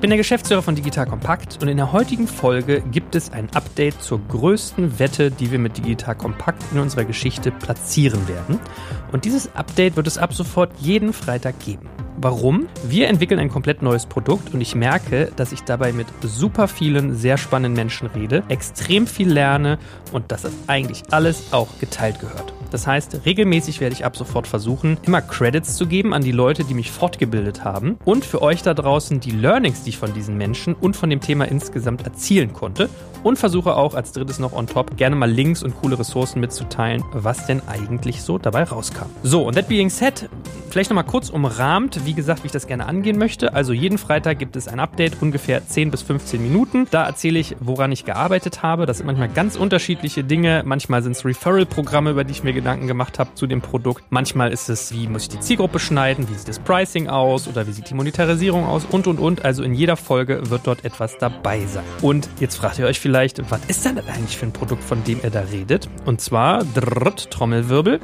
Ich bin der Geschäftsführer von Digital Kompakt und in der heutigen Folge gibt es ein Update zur größten Wette, die wir mit Digital Kompakt in unserer Geschichte platzieren werden. Und dieses Update wird es ab sofort jeden Freitag geben. Warum? Wir entwickeln ein komplett neues Produkt und ich merke, dass ich dabei mit super vielen sehr spannenden Menschen rede, extrem viel lerne und dass das eigentlich alles auch geteilt gehört. Das heißt, regelmäßig werde ich ab sofort versuchen, immer Credits zu geben an die Leute, die mich fortgebildet haben und für euch da draußen die Learnings, die ich von diesen Menschen und von dem Thema insgesamt erzielen konnte und versuche auch als drittes noch on top gerne mal Links und coole Ressourcen mitzuteilen, was denn eigentlich so dabei rauskam. So, und that being said, vielleicht nochmal kurz umrahmt, wie gesagt, wie ich das gerne angehen möchte. Also jeden Freitag gibt es ein Update, ungefähr 10 bis 15 Minuten. Da erzähle ich, woran ich gearbeitet habe. Das sind manchmal ganz unterschiedliche Dinge. Manchmal sind es Referral-Programme, über die ich mir Gedanken gemacht habe zu dem Produkt. Manchmal ist es, wie muss ich die Zielgruppe schneiden, wie sieht das Pricing aus oder wie sieht die Monetarisierung aus und und und. Also in jeder Folge wird dort etwas dabei sein. Und jetzt fragt ihr euch vielleicht, was ist denn das eigentlich für ein Produkt, von dem ihr da redet? Und zwar, drrrt, Trommelwirbel.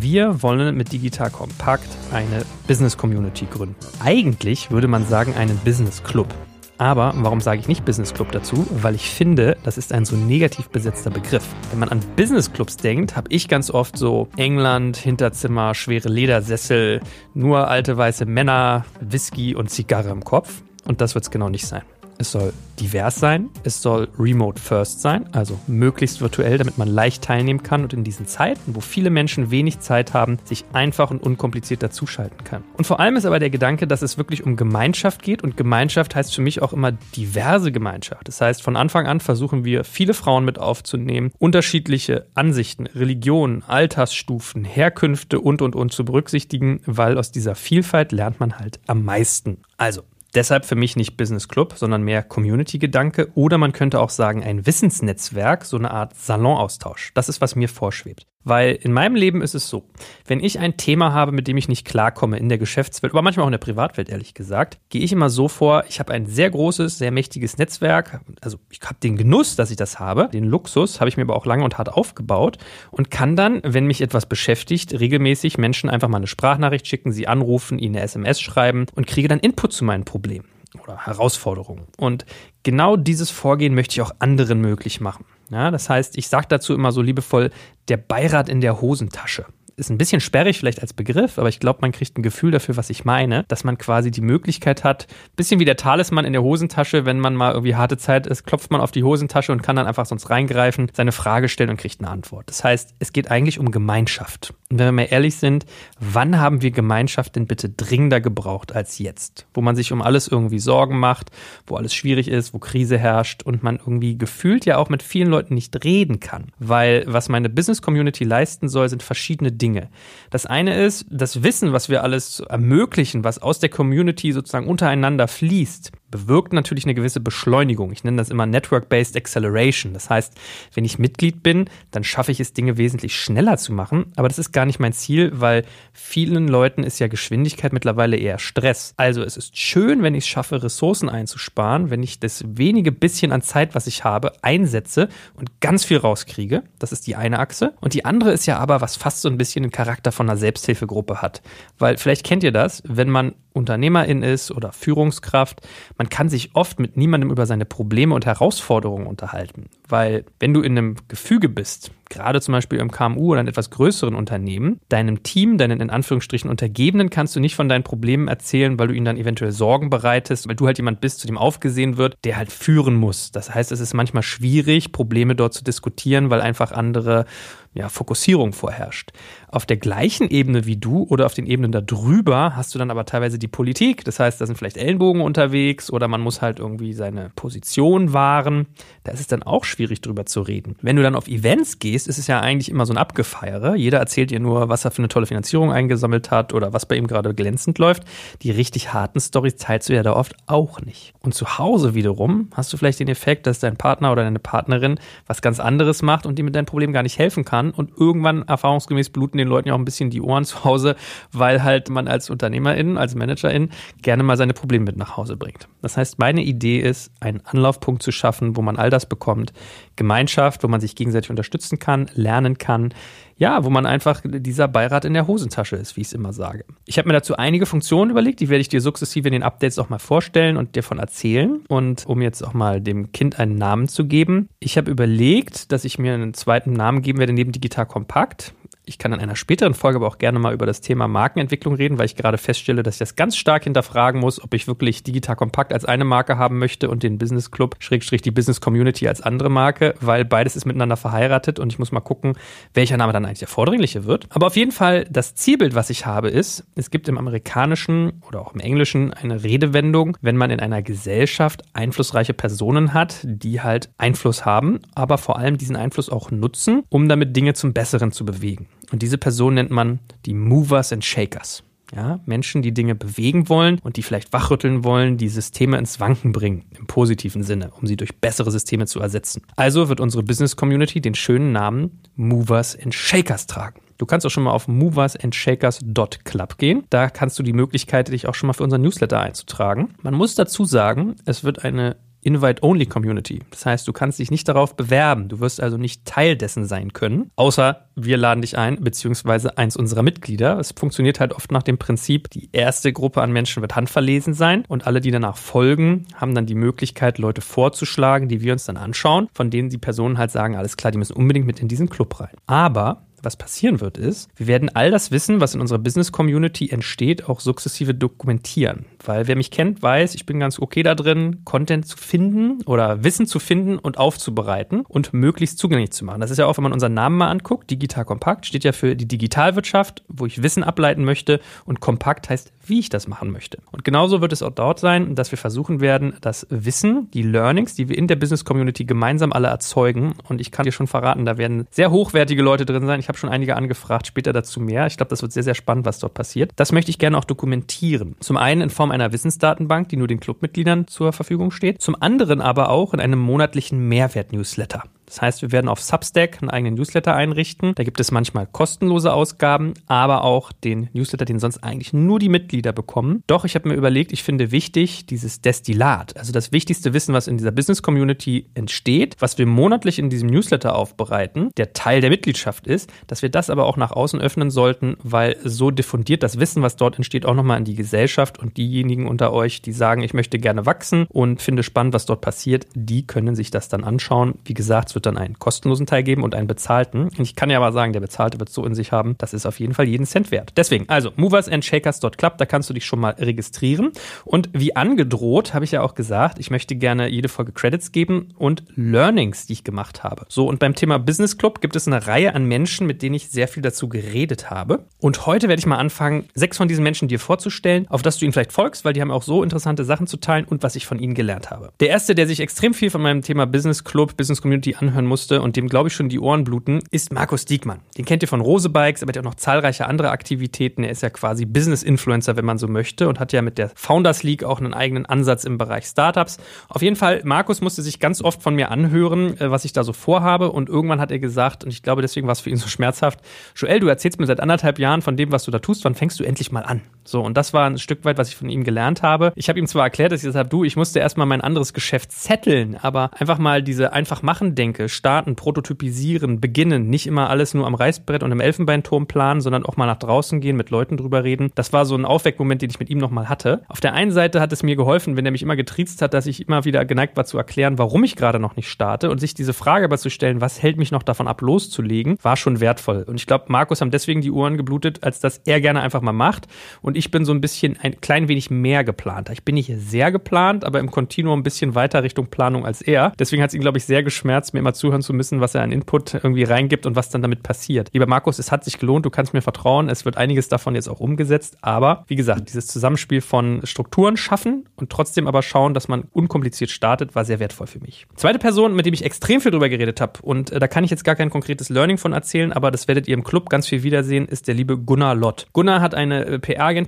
Wir wollen mit Digital Kompakt eine Business Community gründen. Eigentlich würde man sagen einen Business Club. Aber warum sage ich nicht Business Club dazu? Weil ich finde, das ist ein so negativ besetzter Begriff. Wenn man an Business Clubs denkt, habe ich ganz oft so England, Hinterzimmer, schwere Ledersessel, nur alte weiße Männer, Whisky und Zigarre im Kopf. Und das wird es genau nicht sein. Es soll divers sein, es soll remote first sein, also möglichst virtuell, damit man leicht teilnehmen kann und in diesen Zeiten, wo viele Menschen wenig Zeit haben, sich einfach und unkompliziert dazuschalten kann. Und vor allem ist aber der Gedanke, dass es wirklich um Gemeinschaft geht und Gemeinschaft heißt für mich auch immer diverse Gemeinschaft. Das heißt, von Anfang an versuchen wir viele Frauen mit aufzunehmen, unterschiedliche Ansichten, Religionen, Altersstufen, Herkünfte und und und zu berücksichtigen, weil aus dieser Vielfalt lernt man halt am meisten. Also, Deshalb für mich nicht Business Club, sondern mehr Community-Gedanke oder man könnte auch sagen ein Wissensnetzwerk, so eine Art Salonaustausch. Das ist, was mir vorschwebt. Weil in meinem Leben ist es so, wenn ich ein Thema habe, mit dem ich nicht klarkomme in der Geschäftswelt, aber manchmal auch in der Privatwelt, ehrlich gesagt, gehe ich immer so vor, ich habe ein sehr großes, sehr mächtiges Netzwerk. Also ich habe den Genuss, dass ich das habe. Den Luxus habe ich mir aber auch lange und hart aufgebaut und kann dann, wenn mich etwas beschäftigt, regelmäßig Menschen einfach mal eine Sprachnachricht schicken, sie anrufen, ihnen eine SMS schreiben und kriege dann Input zu meinen Problemen oder Herausforderungen. Und genau dieses Vorgehen möchte ich auch anderen möglich machen. Ja, das heißt, ich sage dazu immer so liebevoll, der Beirat in der Hosentasche ist ein bisschen sperrig vielleicht als Begriff, aber ich glaube, man kriegt ein Gefühl dafür, was ich meine, dass man quasi die Möglichkeit hat, bisschen wie der Talisman in der Hosentasche, wenn man mal irgendwie harte Zeit ist, klopft man auf die Hosentasche und kann dann einfach sonst reingreifen, seine Frage stellen und kriegt eine Antwort. Das heißt, es geht eigentlich um Gemeinschaft. Und wenn wir mal ehrlich sind, wann haben wir Gemeinschaft denn bitte dringender gebraucht als jetzt? Wo man sich um alles irgendwie Sorgen macht, wo alles schwierig ist, wo Krise herrscht und man irgendwie gefühlt ja auch mit vielen Leuten nicht reden kann. Weil was meine Business Community leisten soll, sind verschiedene Dinge. Dinge. Das eine ist das Wissen, was wir alles ermöglichen, was aus der Community sozusagen untereinander fließt bewirkt natürlich eine gewisse Beschleunigung. Ich nenne das immer Network-Based Acceleration. Das heißt, wenn ich Mitglied bin, dann schaffe ich es, Dinge wesentlich schneller zu machen. Aber das ist gar nicht mein Ziel, weil vielen Leuten ist ja Geschwindigkeit mittlerweile eher Stress. Also es ist schön, wenn ich es schaffe, Ressourcen einzusparen, wenn ich das wenige bisschen an Zeit, was ich habe, einsetze und ganz viel rauskriege. Das ist die eine Achse. Und die andere ist ja aber, was fast so ein bisschen den Charakter von einer Selbsthilfegruppe hat. Weil vielleicht kennt ihr das, wenn man Unternehmerin ist oder Führungskraft, man kann sich oft mit niemandem über seine Probleme und Herausforderungen unterhalten. Weil wenn du in einem Gefüge bist, gerade zum Beispiel im KMU oder in etwas größeren Unternehmen, deinem Team, deinen in Anführungsstrichen Untergebenen, kannst du nicht von deinen Problemen erzählen, weil du ihnen dann eventuell Sorgen bereitest, weil du halt jemand bist, zu dem aufgesehen wird, der halt führen muss. Das heißt, es ist manchmal schwierig, Probleme dort zu diskutieren, weil einfach andere ja, Fokussierung vorherrscht. Auf der gleichen Ebene wie du oder auf den Ebenen darüber hast du dann aber teilweise die Politik. Das heißt, da sind vielleicht Ellenbogen unterwegs oder man muss halt irgendwie seine Position wahren. Da ist es dann auch schwierig drüber zu reden. Wenn du dann auf Events gehst, gehst, ist es ja eigentlich immer so ein Abgefeiere. Jeder erzählt dir nur, was er für eine tolle Finanzierung eingesammelt hat oder was bei ihm gerade glänzend läuft. Die richtig harten Stories teilst du ja da oft auch nicht. Und zu Hause wiederum hast du vielleicht den Effekt, dass dein Partner oder deine Partnerin was ganz anderes macht und dir mit deinem Problem gar nicht helfen kann. Und irgendwann erfahrungsgemäß bluten den Leuten ja auch ein bisschen die Ohren zu Hause, weil halt man als Unternehmerin, als Managerin gerne mal seine Probleme mit nach Hause bringt. Das heißt, meine Idee ist, einen Anlaufpunkt zu schaffen, wo man all das bekommt. Gemeinschaft, wo man sich gegenseitig unterstützen kann, lernen kann. Ja, wo man einfach dieser Beirat in der Hosentasche ist, wie ich es immer sage. Ich habe mir dazu einige Funktionen überlegt, die werde ich dir sukzessive in den Updates auch mal vorstellen und dir von erzählen. Und um jetzt auch mal dem Kind einen Namen zu geben, ich habe überlegt, dass ich mir einen zweiten Namen geben werde neben Digital Kompakt. Ich kann in einer späteren Folge aber auch gerne mal über das Thema Markenentwicklung reden, weil ich gerade feststelle, dass ich das ganz stark hinterfragen muss, ob ich wirklich Digital Kompakt als eine Marke haben möchte und den Business Club, Schrägstrich die Business Community als andere Marke, weil beides ist miteinander verheiratet und ich muss mal gucken, welcher Name dann eigentlich der vordringliche wird. Aber auf jeden Fall, das Zielbild, was ich habe, ist, es gibt im amerikanischen oder auch im englischen eine Redewendung, wenn man in einer Gesellschaft einflussreiche Personen hat, die halt Einfluss haben, aber vor allem diesen Einfluss auch nutzen, um damit Dinge zum Besseren zu bewegen. Und diese Person nennt man die Movers and Shakers. Ja, Menschen, die Dinge bewegen wollen und die vielleicht wachrütteln wollen, die Systeme ins Wanken bringen, im positiven Sinne, um sie durch bessere Systeme zu ersetzen. Also wird unsere Business Community den schönen Namen Movers and Shakers tragen. Du kannst auch schon mal auf moversandshakers.club gehen. Da kannst du die Möglichkeit, dich auch schon mal für unseren Newsletter einzutragen. Man muss dazu sagen, es wird eine Invite-Only-Community. Das heißt, du kannst dich nicht darauf bewerben. Du wirst also nicht Teil dessen sein können, außer wir laden dich ein, beziehungsweise eins unserer Mitglieder. Es funktioniert halt oft nach dem Prinzip, die erste Gruppe an Menschen wird handverlesen sein und alle, die danach folgen, haben dann die Möglichkeit, Leute vorzuschlagen, die wir uns dann anschauen, von denen die Personen halt sagen, alles klar, die müssen unbedingt mit in diesen Club rein. Aber was passieren wird, ist, wir werden all das Wissen, was in unserer Business Community entsteht, auch sukzessive dokumentieren. Weil wer mich kennt, weiß, ich bin ganz okay da drin, Content zu finden oder Wissen zu finden und aufzubereiten und möglichst zugänglich zu machen. Das ist ja auch, wenn man unseren Namen mal anguckt, Digital Kompakt steht ja für die Digitalwirtschaft, wo ich Wissen ableiten möchte und Kompakt heißt, wie ich das machen möchte. Und genauso wird es auch dort sein, dass wir versuchen werden, das Wissen, die Learnings, die wir in der Business Community gemeinsam alle erzeugen und ich kann dir schon verraten, da werden sehr hochwertige Leute drin sein. Ich habe schon einige angefragt, später dazu mehr. Ich glaube, das wird sehr, sehr spannend, was dort passiert. Das möchte ich gerne auch dokumentieren. Zum einen in Form einer Wissensdatenbank, die nur den Clubmitgliedern zur Verfügung steht. Zum anderen aber auch in einem monatlichen Mehrwert-Newsletter. Das heißt, wir werden auf Substack einen eigenen Newsletter einrichten. Da gibt es manchmal kostenlose Ausgaben, aber auch den Newsletter, den sonst eigentlich nur die Mitglieder bekommen. Doch ich habe mir überlegt, ich finde wichtig dieses Destillat, also das wichtigste Wissen, was in dieser Business Community entsteht, was wir monatlich in diesem Newsletter aufbereiten, der Teil der Mitgliedschaft ist, dass wir das aber auch nach außen öffnen sollten, weil so diffundiert das Wissen, was dort entsteht, auch nochmal in die Gesellschaft und diejenigen unter euch, die sagen, ich möchte gerne wachsen und finde spannend, was dort passiert, die können sich das dann anschauen. Wie gesagt, wird dann einen kostenlosen Teil geben und einen bezahlten. Ich kann ja aber sagen, der bezahlte wird so in sich haben, das ist auf jeden Fall jeden Cent wert. Deswegen, also moversandshakers.club, da kannst du dich schon mal registrieren. Und wie angedroht, habe ich ja auch gesagt, ich möchte gerne jede Folge Credits geben und Learnings, die ich gemacht habe. So, und beim Thema Business Club gibt es eine Reihe an Menschen, mit denen ich sehr viel dazu geredet habe. Und heute werde ich mal anfangen, sechs von diesen Menschen dir vorzustellen, auf das du ihnen vielleicht folgst, weil die haben auch so interessante Sachen zu teilen und was ich von ihnen gelernt habe. Der erste, der sich extrem viel von meinem Thema Business Club, Business Community anhört, anhören musste und dem, glaube ich, schon die Ohren bluten, ist Markus Diekmann. Den kennt ihr von Rose Bikes, aber der hat auch noch zahlreiche andere Aktivitäten. Er ist ja quasi Business-Influencer, wenn man so möchte, und hat ja mit der Founders League auch einen eigenen Ansatz im Bereich Startups. Auf jeden Fall, Markus musste sich ganz oft von mir anhören, äh, was ich da so vorhabe. Und irgendwann hat er gesagt, und ich glaube, deswegen war es für ihn so schmerzhaft, Joel, du erzählst mir seit anderthalb Jahren von dem, was du da tust, wann fängst du endlich mal an? So, und das war ein Stück weit, was ich von ihm gelernt habe. Ich habe ihm zwar erklärt, dass ich gesagt habe, du, ich musste erstmal mein anderes Geschäft zetteln, aber einfach mal diese einfach machen denke, starten, prototypisieren, beginnen, nicht immer alles nur am Reißbrett und im Elfenbeinturm planen, sondern auch mal nach draußen gehen, mit Leuten drüber reden. Das war so ein Aufweckmoment, den ich mit ihm nochmal hatte. Auf der einen Seite hat es mir geholfen, wenn er mich immer getriezt hat, dass ich immer wieder geneigt war zu erklären, warum ich gerade noch nicht starte und sich diese Frage aber zu stellen, was hält mich noch davon ab, loszulegen, war schon wertvoll. Und ich glaube, Markus haben deswegen die Uhren geblutet, als dass er gerne einfach mal macht und ich bin so ein bisschen ein klein wenig mehr geplant. Ich bin nicht sehr geplant, aber im Kontinuum ein bisschen weiter Richtung Planung als er. Deswegen hat es ihn, glaube ich, sehr geschmerzt, mir immer zuhören zu müssen, was er an Input irgendwie reingibt und was dann damit passiert. Lieber Markus, es hat sich gelohnt, du kannst mir vertrauen, es wird einiges davon jetzt auch umgesetzt, aber wie gesagt, dieses Zusammenspiel von Strukturen schaffen und trotzdem aber schauen, dass man unkompliziert startet, war sehr wertvoll für mich. Zweite Person, mit dem ich extrem viel drüber geredet habe und äh, da kann ich jetzt gar kein konkretes Learning von erzählen, aber das werdet ihr im Club ganz viel wiedersehen, ist der liebe Gunnar Lott. Gunnar hat eine äh,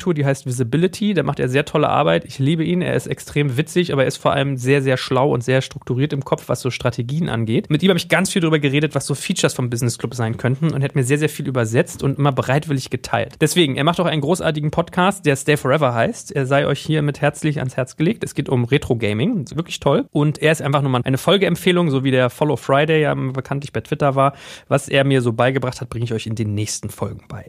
PR-Agentur, die heißt Visibility, da macht er sehr tolle Arbeit. Ich liebe ihn, er ist extrem witzig, aber er ist vor allem sehr, sehr schlau und sehr strukturiert im Kopf, was so Strategien angeht. Mit ihm habe ich ganz viel darüber geredet, was so Features vom Business Club sein könnten und hat mir sehr, sehr viel übersetzt und immer bereitwillig geteilt. Deswegen, er macht auch einen großartigen Podcast, der Stay Forever heißt. Er sei euch hiermit herzlich ans Herz gelegt. Es geht um Retro Gaming, wirklich toll. Und er ist einfach nur mal eine Folgeempfehlung, so wie der Follow Friday ja bekanntlich bei Twitter war. Was er mir so beigebracht hat, bringe ich euch in den nächsten Folgen bei.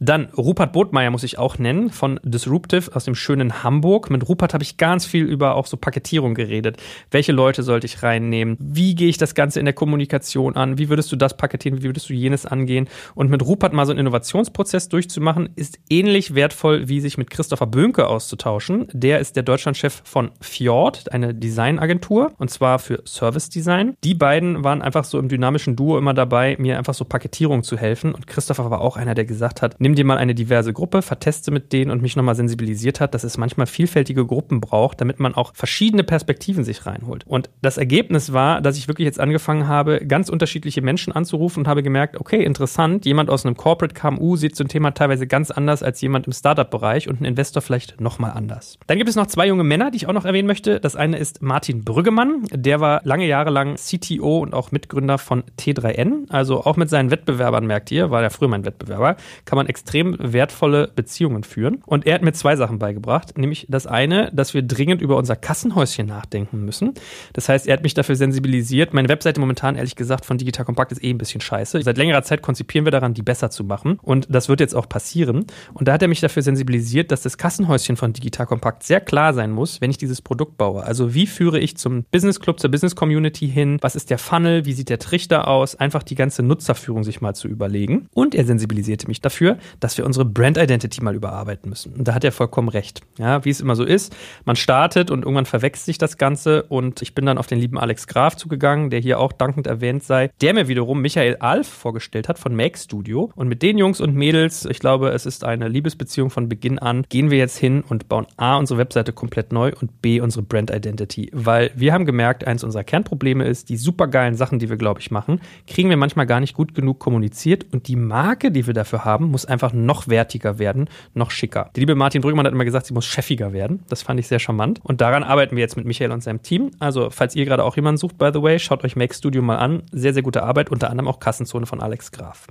Dann Rupert Botmeier muss ich auch nennen von Disruptive aus dem schönen Hamburg. Mit Rupert habe ich ganz viel über auch so Paketierung geredet. Welche Leute sollte ich reinnehmen? Wie gehe ich das Ganze in der Kommunikation an? Wie würdest du das paketieren? Wie würdest du jenes angehen? Und mit Rupert mal so einen Innovationsprozess durchzumachen, ist ähnlich wertvoll, wie sich mit Christopher Bönke auszutauschen. Der ist der Deutschlandchef von Fjord, eine Designagentur, und zwar für Service Design. Die beiden waren einfach so im dynamischen Duo immer dabei, mir einfach so Paketierung zu helfen. Und Christopher war auch einer, der gesagt hat, nimm dir mal eine diverse Gruppe, verteste mit denen und mich nochmal sensibilisiert hat, dass es manchmal vielfältige Gruppen braucht, damit man auch verschiedene Perspektiven sich reinholt. Und das Ergebnis war, dass ich wirklich jetzt angefangen habe, ganz unterschiedliche Menschen anzurufen und habe gemerkt, okay, interessant, jemand aus einem Corporate KMU sieht so ein Thema teilweise ganz anders als jemand im Startup-Bereich und ein Investor vielleicht nochmal anders. Dann gibt es noch zwei junge Männer, die ich auch noch erwähnen möchte. Das eine ist Martin Brüggemann, der war lange Jahre lang CTO und auch Mitgründer von T3N. Also auch mit seinen Wettbewerbern, merkt ihr, war ja früher mein Wettbewerber, kann man extrem wertvolle Beziehungen führen. Und er hat mir zwei Sachen beigebracht, nämlich das eine, dass wir dringend über unser Kassenhäuschen nachdenken müssen. Das heißt, er hat mich dafür sensibilisiert. Meine Webseite momentan, ehrlich gesagt, von Digital Compact ist eh ein bisschen scheiße. Seit längerer Zeit konzipieren wir daran, die besser zu machen. Und das wird jetzt auch passieren. Und da hat er mich dafür sensibilisiert, dass das Kassenhäuschen von Digital Compact sehr klar sein muss, wenn ich dieses Produkt baue. Also wie führe ich zum Business Club, zur Business Community hin? Was ist der Funnel? Wie sieht der Trichter aus? Einfach die ganze Nutzerführung sich mal zu überlegen. Und er sensibilisierte mich dafür, dass wir unsere Brand Identity mal überarbeiten müssen. Und da hat er vollkommen recht. Ja, wie es immer so ist. Man startet und irgendwann verwechselt sich das Ganze. Und ich bin dann auf den lieben Alex Graf zugegangen, der hier auch dankend erwähnt sei, der mir wiederum Michael Alf vorgestellt hat von Make Studio. Und mit den Jungs und Mädels, ich glaube, es ist eine Liebesbeziehung von Beginn an, gehen wir jetzt hin und bauen A, unsere Webseite komplett neu und B, unsere Brand Identity. Weil wir haben gemerkt, eins unserer Kernprobleme ist, die supergeilen Sachen, die wir, glaube ich, machen, kriegen wir manchmal gar nicht gut genug kommuniziert und die Marke, die wir dafür haben, muss einfach noch wertiger werden, noch schicker. Die liebe Martin Brüggemann hat immer gesagt, sie muss chefiger werden. Das fand ich sehr charmant. Und daran arbeiten wir jetzt mit Michael und seinem Team. Also, falls ihr gerade auch jemanden sucht, by the way, schaut euch Make Studio mal an. Sehr, sehr gute Arbeit, unter anderem auch Kassenzone von Alex Graf.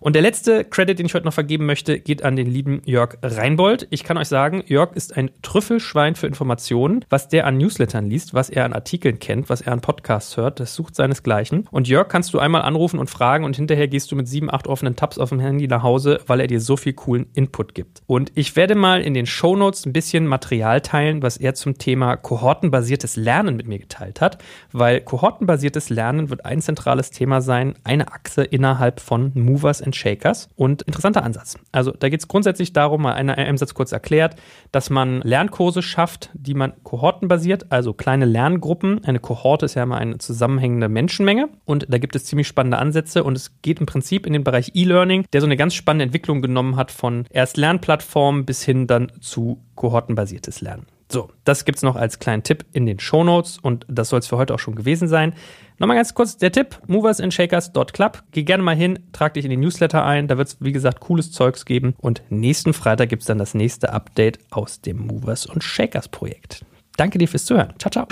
Und der letzte Credit, den ich heute noch vergeben möchte, geht an den lieben Jörg Reinbold. Ich kann euch sagen, Jörg ist ein Trüffelschwein für Informationen. Was der an Newslettern liest, was er an Artikeln kennt, was er an Podcasts hört, das sucht seinesgleichen. Und Jörg kannst du einmal anrufen und fragen und hinterher gehst du mit sieben, acht offenen Tabs auf dem Handy nach Hause, weil er dir so viel coolen Input gibt. Und ich werde mal in den Show Notes ein bisschen Material teilen, was er zum Thema kohortenbasiertes Lernen mit mir geteilt hat, weil kohortenbasiertes Lernen wird ein zentrales Thema sein, eine Achse innerhalb von Movers and Shakers. Und interessanter Ansatz. Also da geht es grundsätzlich darum, mal in einem Satz kurz erklärt, dass man Lernkurse schafft, die man kohortenbasiert, also kleine Lerngruppen. Eine Kohorte ist ja immer eine zusammenhängende Menschenmenge. Und da gibt es ziemlich spannende Ansätze. Und es geht im Prinzip in den Bereich E-Learning, der so eine ganz spannende Entwicklung genommen hat von erst Lernplattformen bis hin dann zu kohortenbasiertes Lernen. So, das gibt es noch als kleinen Tipp in den Show Notes und das soll es für heute auch schon gewesen sein. Nochmal ganz kurz der Tipp: moversandshakers.club. Geh gerne mal hin, trag dich in die Newsletter ein. Da wird es, wie gesagt, cooles Zeugs geben. Und nächsten Freitag gibt es dann das nächste Update aus dem Movers und Shakers Projekt. Danke dir fürs Zuhören. Ciao, ciao.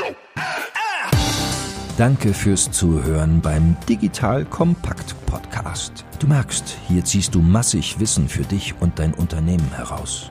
Danke fürs Zuhören beim Digital Kompakt Podcast. Du merkst, hier ziehst du massig Wissen für dich und dein Unternehmen heraus.